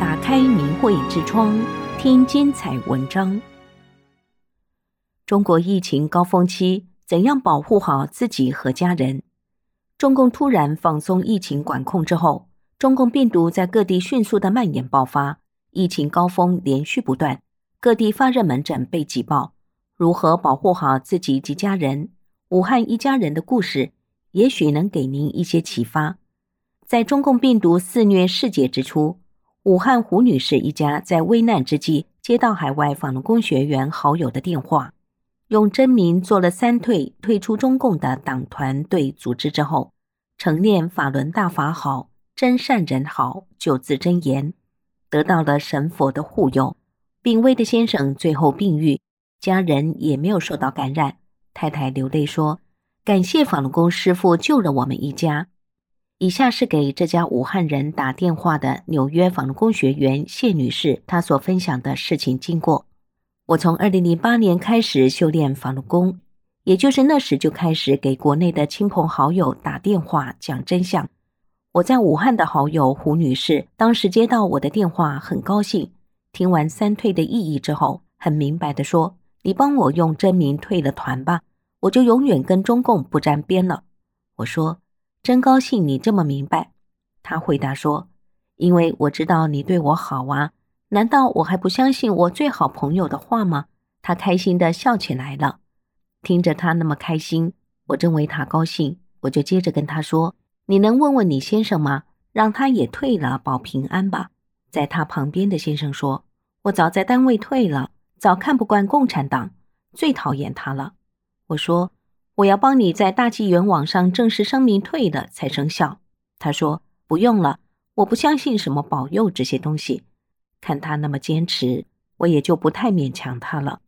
打开明慧之窗，听精彩文章。中国疫情高峰期，怎样保护好自己和家人？中共突然放松疫情管控之后，中共病毒在各地迅速的蔓延爆发，疫情高峰连续不断，各地发热门诊被挤爆。如何保护好自己及家人？武汉一家人的故事，也许能给您一些启发。在中共病毒肆虐世界之初，武汉胡女士一家在危难之际，接到海外法轮功学员好友的电话，用真名做了三退，退出中共的党团队组织之后，承念法轮大法好，真善人好九字真言，得到了神佛的护佑。病危的先生最后病愈，家人也没有受到感染。太太流泪说：“感谢法轮功师傅救了我们一家。”以下是给这家武汉人打电话的纽约法轮功学员谢女士，她所分享的事情经过。我从二零零八年开始修炼法轮功，也就是那时就开始给国内的亲朋好友打电话讲真相。我在武汉的好友胡女士当时接到我的电话，很高兴。听完三退的意义之后，很明白地说：“你帮我用真名退了团吧，我就永远跟中共不沾边了。”我说。真高兴你这么明白，他回答说：“因为我知道你对我好啊，难道我还不相信我最好朋友的话吗？”他开心地笑起来了。听着他那么开心，我真为他高兴，我就接着跟他说：“你能问问你先生吗？让他也退了，保平安吧。”在他旁边的先生说：“我早在单位退了，早看不惯共产党，最讨厌他了。”我说。我要帮你在大纪元网上正式声明退了才生效。他说不用了，我不相信什么保佑这些东西。看他那么坚持，我也就不太勉强他了。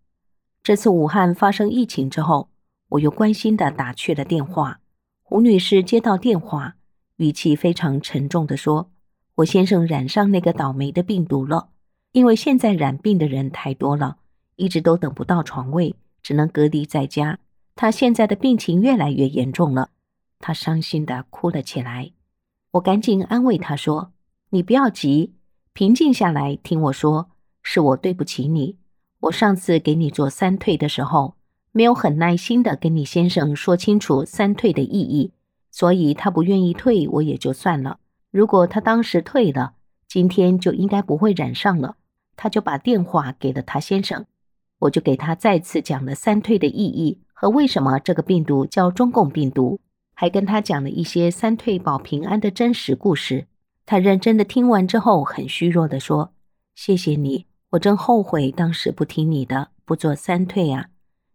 这次武汉发生疫情之后，我又关心地打去了电话。胡女士接到电话，语气非常沉重地说：“我先生染上那个倒霉的病毒了，因为现在染病的人太多了，一直都等不到床位，只能隔离在家。”他现在的病情越来越严重了，他伤心地哭了起来。我赶紧安慰他说：“你不要急，平静下来听我说。是我对不起你，我上次给你做三退的时候，没有很耐心地跟你先生说清楚三退的意义，所以他不愿意退，我也就算了。如果他当时退了，今天就应该不会染上了。”他就把电话给了他先生，我就给他再次讲了三退的意义。和为什么这个病毒叫中共病毒，还跟他讲了一些三退保平安的真实故事。他认真的听完之后，很虚弱的说：“谢谢你，我真后悔当时不听你的，不做三退啊！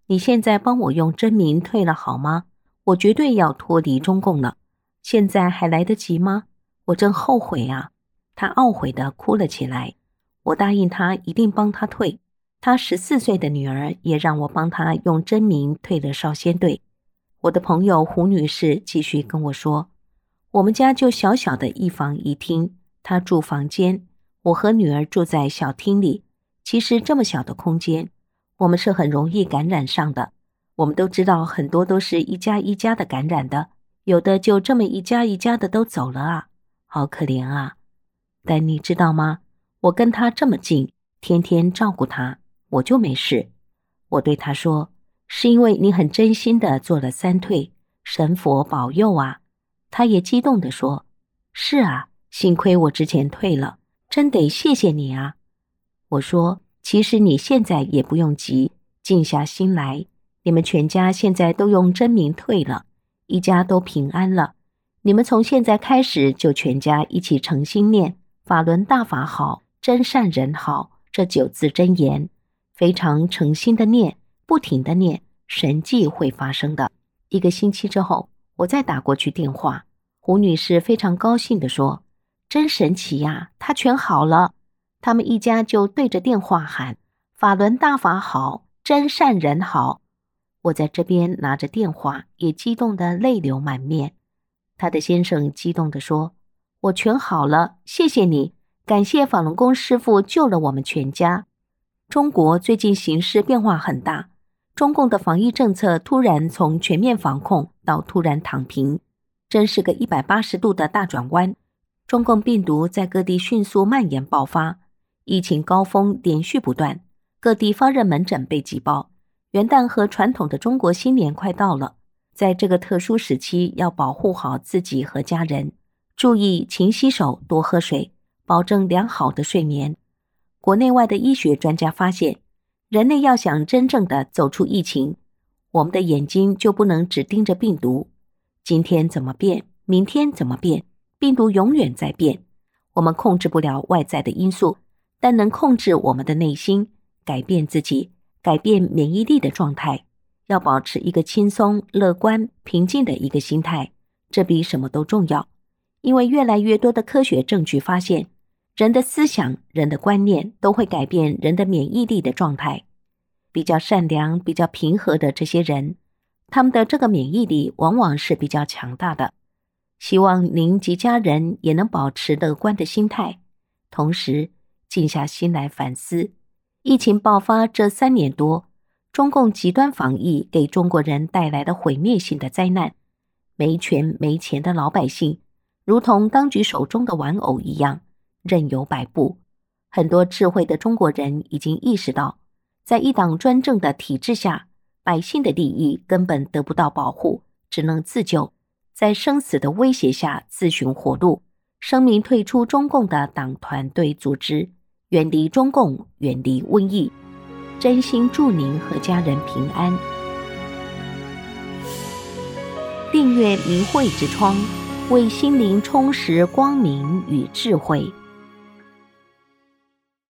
你现在帮我用真名退了好吗？我绝对要脱离中共了。现在还来得及吗？我真后悔啊！”他懊悔的哭了起来。我答应他一定帮他退。他十四岁的女儿也让我帮他用真名退了少先队。我的朋友胡女士继续跟我说：“我们家就小小的一房一厅，她住房间，我和女儿住在小厅里。其实这么小的空间，我们是很容易感染上的。我们都知道，很多都是一家一家的感染的，有的就这么一家一家的都走了啊，好可怜啊！但你知道吗？我跟她这么近，天天照顾她。”我就没事，我对他说：“是因为你很真心的做了三退，神佛保佑啊！”他也激动地说：“是啊，幸亏我之前退了，真得谢谢你啊！”我说：“其实你现在也不用急，静下心来。你们全家现在都用真名退了，一家都平安了。你们从现在开始就全家一起诚心念‘法轮大法好，真善人好’这九字真言。”非常诚心的念，不停的念，神迹会发生的。一个星期之后，我再打过去电话，胡女士非常高兴地说：“真神奇呀，她全好了。”他们一家就对着电话喊：“法轮大法好，真善人好。”我在这边拿着电话，也激动得泪流满面。他的先生激动地说：“我全好了，谢谢你，感谢法轮功师傅救了我们全家。”中国最近形势变化很大，中共的防疫政策突然从全面防控到突然躺平，真是个一百八十度的大转弯。中共病毒在各地迅速蔓延爆发，疫情高峰连续不断，各地发热门诊被挤爆。元旦和传统的中国新年快到了，在这个特殊时期，要保护好自己和家人，注意勤洗手、多喝水，保证良好的睡眠。国内外的医学专家发现，人类要想真正的走出疫情，我们的眼睛就不能只盯着病毒。今天怎么变，明天怎么变？病毒永远在变，我们控制不了外在的因素，但能控制我们的内心，改变自己，改变免疫力的状态。要保持一个轻松、乐观、平静的一个心态，这比什么都重要。因为越来越多的科学证据发现，人的思想、人的观念都会改变人的免疫力的状态。比较善良、比较平和的这些人，他们的这个免疫力往往是比较强大的。希望您及家人也能保持乐观的心态，同时静下心来反思：疫情爆发这三年多，中共极端防疫给中国人带来的毁灭性的灾难。没权没钱的老百姓，如同当局手中的玩偶一样，任由摆布。很多智慧的中国人已经意识到，在一党专政的体制下，百姓的利益根本得不到保护，只能自救。在生死的威胁下自寻活路，声明退出中共的党团队组织，远离中共，远离瘟疫。真心祝您和家人平安。订阅明慧之窗，为心灵充实光明与智慧。